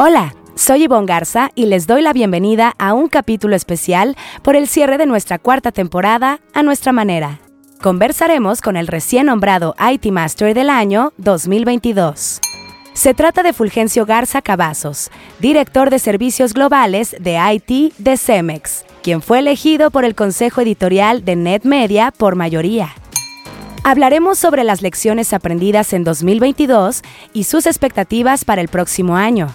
Hola, soy Ivonne Garza y les doy la bienvenida a un capítulo especial por el cierre de nuestra cuarta temporada a nuestra manera. Conversaremos con el recién nombrado IT Master del año 2022. Se trata de Fulgencio Garza Cavazos, director de servicios globales de IT de Cemex, quien fue elegido por el Consejo Editorial de NetMedia por mayoría. Hablaremos sobre las lecciones aprendidas en 2022 y sus expectativas para el próximo año.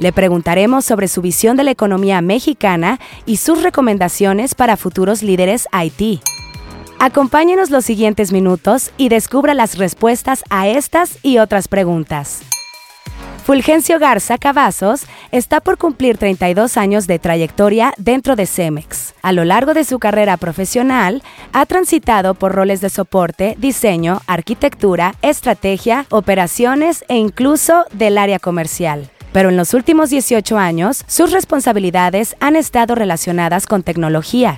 Le preguntaremos sobre su visión de la economía mexicana y sus recomendaciones para futuros líderes IT. Acompáñenos los siguientes minutos y descubra las respuestas a estas y otras preguntas. Fulgencio Garza Cavazos está por cumplir 32 años de trayectoria dentro de Cemex. A lo largo de su carrera profesional, ha transitado por roles de soporte, diseño, arquitectura, estrategia, operaciones e incluso del área comercial pero en los últimos 18 años sus responsabilidades han estado relacionadas con tecnología.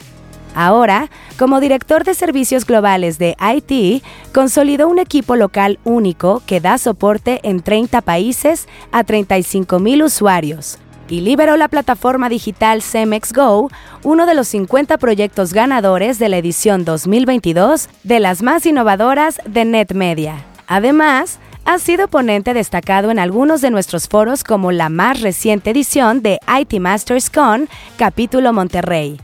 Ahora, como director de servicios globales de IT, consolidó un equipo local único que da soporte en 30 países a 35.000 usuarios y liberó la plataforma digital Cemex Go, uno de los 50 proyectos ganadores de la edición 2022 de las más innovadoras de NetMedia. Además, ha sido ponente destacado en algunos de nuestros foros como la más reciente edición de IT Masters Con, capítulo Monterrey.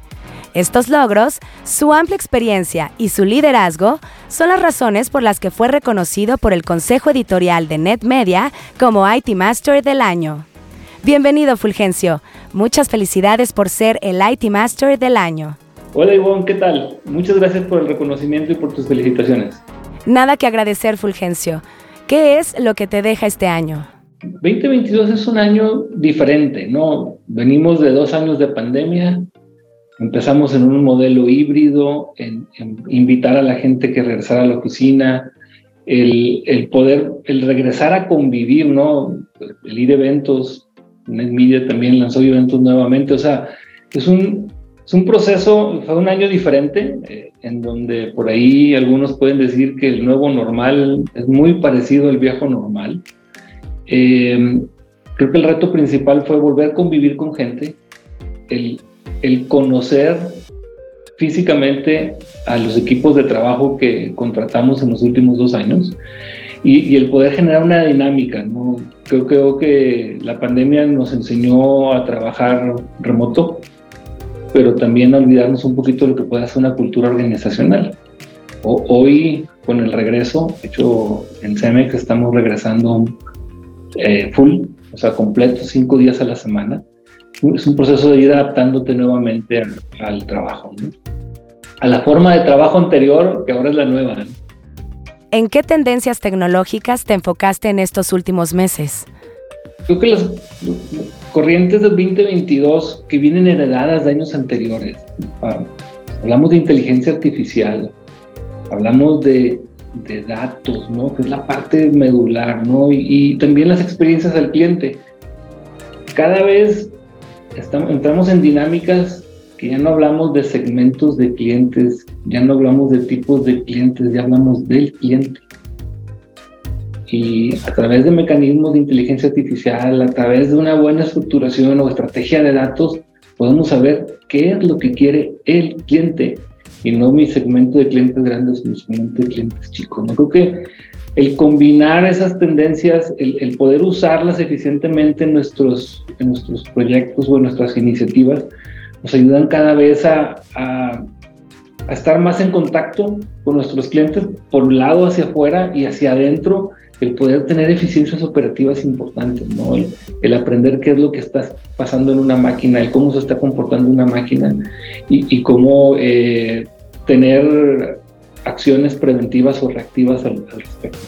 Estos logros, su amplia experiencia y su liderazgo son las razones por las que fue reconocido por el Consejo Editorial de NetMedia como IT Master del año. Bienvenido Fulgencio, muchas felicidades por ser el IT Master del año. Hola Ivonne, ¿qué tal? Muchas gracias por el reconocimiento y por tus felicitaciones. Nada que agradecer Fulgencio. ¿Qué es lo que te deja este año? 2022 es un año diferente, ¿no? Venimos de dos años de pandemia, empezamos en un modelo híbrido, en, invitar a la gente que regresara a la oficina, el, poder, el regresar a convivir, ¿no? El ir a eventos, NetMedia también lanzó eventos nuevamente, o sea, es un, es un proceso, fue un año diferente, eh, en donde por ahí algunos pueden decir que el nuevo normal es muy parecido al viejo normal. Eh, creo que el reto principal fue volver a convivir con gente, el, el conocer físicamente a los equipos de trabajo que contratamos en los últimos dos años y, el poder generar una dinámica. ¿no? Creo, creo que la pandemia nos enseñó a trabajar remoto, pero también olvidarnos un poquito de lo que puede hacer una cultura organizacional. hoy, con el regreso, de hecho, en CEMEX estamos regresando eh, full, o sea, completo, cinco días a la semana. Es un proceso de ir adaptándote nuevamente al, trabajo, a la forma de trabajo anterior, que ahora es la nueva. ¿En qué tendencias tecnológicas te enfocaste en estos últimos meses? Creo que las corrientes del 2022 que vienen heredadas de años anteriores. Ah, hablamos de inteligencia artificial, hablamos de, datos, ¿no? Que es la parte medular, ¿no? Y, también las experiencias del cliente. Cada vez entramos en dinámicas que ya no hablamos de segmentos de clientes, ya no hablamos de tipos de clientes, ya hablamos del cliente y a través de mecanismos de inteligencia artificial, a través de una buena estructuración o estrategia de datos, podemos saber qué es lo que quiere el cliente y no mi segmento de clientes grandes, mi segmento de clientes chicos. No creo que el combinar esas tendencias, el, poder usarlas eficientemente en nuestros, en nuestros proyectos o en nuestras iniciativas, nos ayudan cada vez a, a, a estar más en contacto con nuestros clientes por un lado hacia afuera y hacia adentro el poder tener eficiencias operativas importantes, ¿no? El, aprender qué es lo que está pasando en una máquina, el cómo se está comportando una máquina y, cómo eh, tener acciones preventivas o reactivas al, al respecto.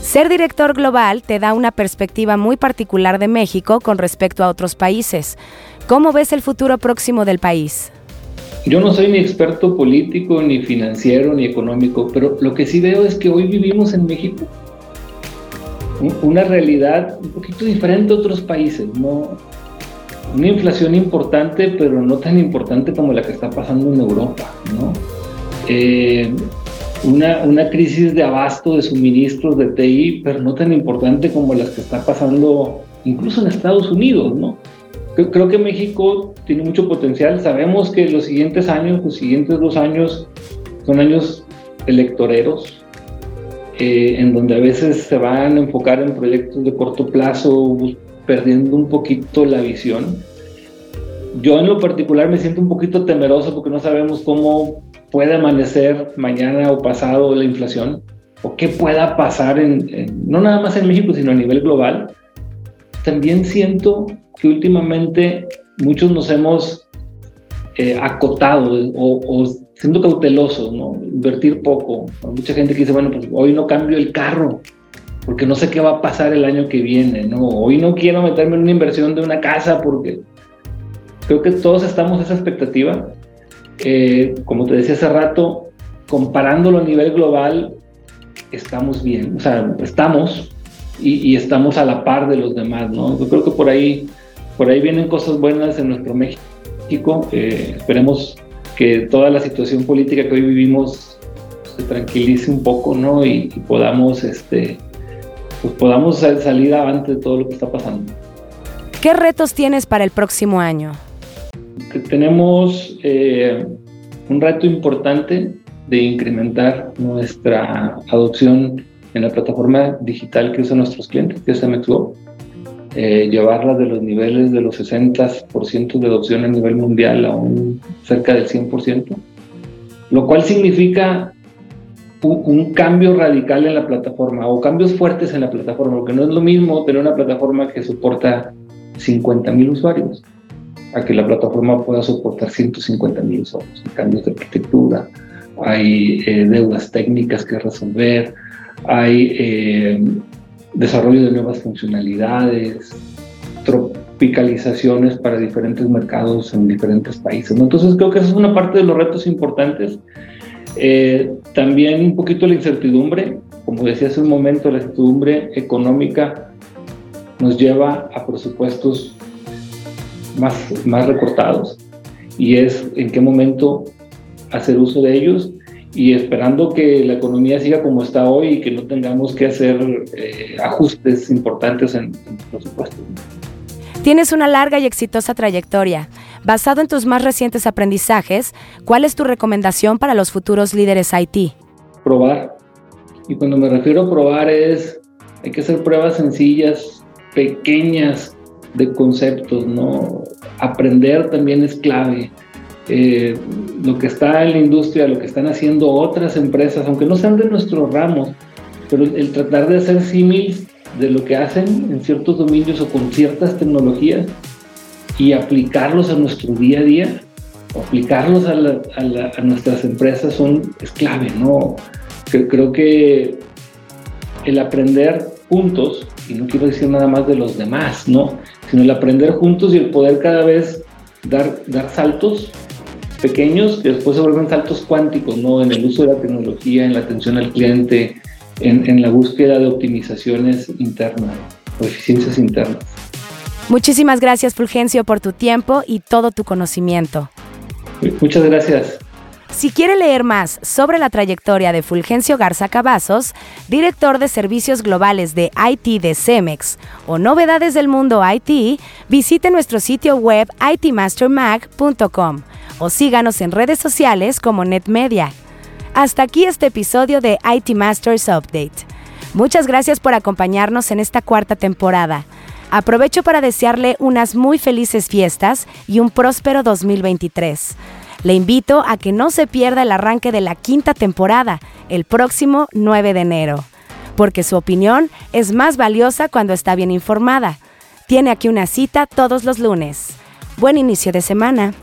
Ser director global te da una perspectiva muy particular de México con respecto a otros países. ¿Cómo ves el futuro próximo del país? Yo no soy ni experto político, ni financiero, ni económico, pero lo que sí veo es que hoy vivimos en México una realidad un poquito diferente a otros países, ¿no? Una inflación importante, pero no tan importante como la que está pasando en Europa, ¿no? Eh, una, una, crisis de abasto de suministros de TI, pero no tan importante como las que está pasando incluso en Estados Unidos, ¿no? Creo, que México tiene mucho potencial. Sabemos que los siguientes años, los siguientes dos años, son años electoreros, eh, en donde a veces se van a enfocar en proyectos de corto plazo, perdiendo un poquito la visión. Yo en lo particular me siento un poquito temeroso porque no sabemos cómo puede amanecer mañana o pasado la inflación o qué pueda pasar en, no nada más en México, sino a nivel global. También siento que últimamente muchos nos hemos eh, o, o, siendo cautelosos, ¿no? Invertir poco. Mucha gente que dice, bueno, pues hoy no cambio el carro porque no sé qué va a pasar el año que viene, ¿no? Hoy no quiero meterme en una inversión de una casa porque creo que todos estamos en esa expectativa. Eh, como te decía hace rato, comparándolo a nivel global, estamos bien, o sea, estamos y, estamos a la par de los demás, ¿no? Yo creo que por ahí, por ahí vienen cosas buenas en nuestro México. Eh, esperemos que toda la situación política que hoy vivimos se tranquilice un poco, ¿no? Y, y podamos, este, pues podamos salir adelante de todo lo que está pasando. ¿Qué retos tienes para el próximo año? tenemos eh, un reto importante de incrementar nuestra adopción en la plataforma digital que usan nuestros clientes, que es MXGO, eh, llevarla de los niveles de los 60% de adopción a nivel mundial a un cerca del 100%, lo cual significa un, cambio radical en la plataforma o cambios fuertes en la plataforma, porque no es lo mismo tener una plataforma que soporta 50 mil usuarios a que la plataforma pueda soportar 150 mil usuarios. Cambios de arquitectura, hay eh, deudas técnicas que resolver, hay eh, desarrollo de nuevas funcionalidades, tropicalizaciones para diferentes mercados en diferentes países. Entonces creo que esa es una parte de los retos importantes. Eh, también un poquito la incertidumbre, como decía hace un momento, la incertidumbre económica nos lleva a presupuestos más, más recortados. Y es en qué momento hacer uso de ellos y esperando que la economía siga como está hoy y que no tengamos que hacer eh, ajustes importantes en, en presupuestos. Tienes una larga y exitosa trayectoria. Basado en tus más recientes aprendizajes, ¿cuál es tu recomendación para los futuros líderes IT? Probar. Y cuando me refiero a probar es, hay que hacer pruebas sencillas, pequeñas de conceptos, ¿no? Aprender también es clave. Eh, lo que está en la industria, lo que están haciendo otras empresas, aunque no sean de nuestros ramos, pero el tratar de hacer símiles de lo que hacen en ciertos dominios o con ciertas tecnologías y aplicarlos a nuestro día a día, aplicarlos a, a, nuestras empresas son, es clave, ¿no? Creo, que el aprender juntos, y no quiero decir nada más de los demás, ¿no? Sino el aprender juntos y el poder cada vez dar, dar saltos pequeños que después se vuelven saltos cuánticos, ¿no? En el uso de la tecnología, en la atención al cliente, en, en la búsqueda de optimizaciones internas o eficiencias internas. Muchísimas gracias, Fulgencio, por tu tiempo y todo tu conocimiento. Muchas gracias. Si quiere leer más sobre la trayectoria de Fulgencio Garza Cavazos, director de servicios globales de IT de Cemex, o novedades del mundo IT, visite nuestro sitio web itmastermag.com o síganos en redes sociales como NetMedia. Hasta aquí este episodio de IT Masters Update. Muchas gracias por acompañarnos en esta cuarta temporada. Aprovecho para desearle unas muy felices fiestas y un próspero 2023. Le invito a que no se pierda el arranque de la quinta temporada, el próximo 9 de enero, porque su opinión es más valiosa cuando está bien informada. Tiene aquí una cita todos los lunes. Buen inicio de semana.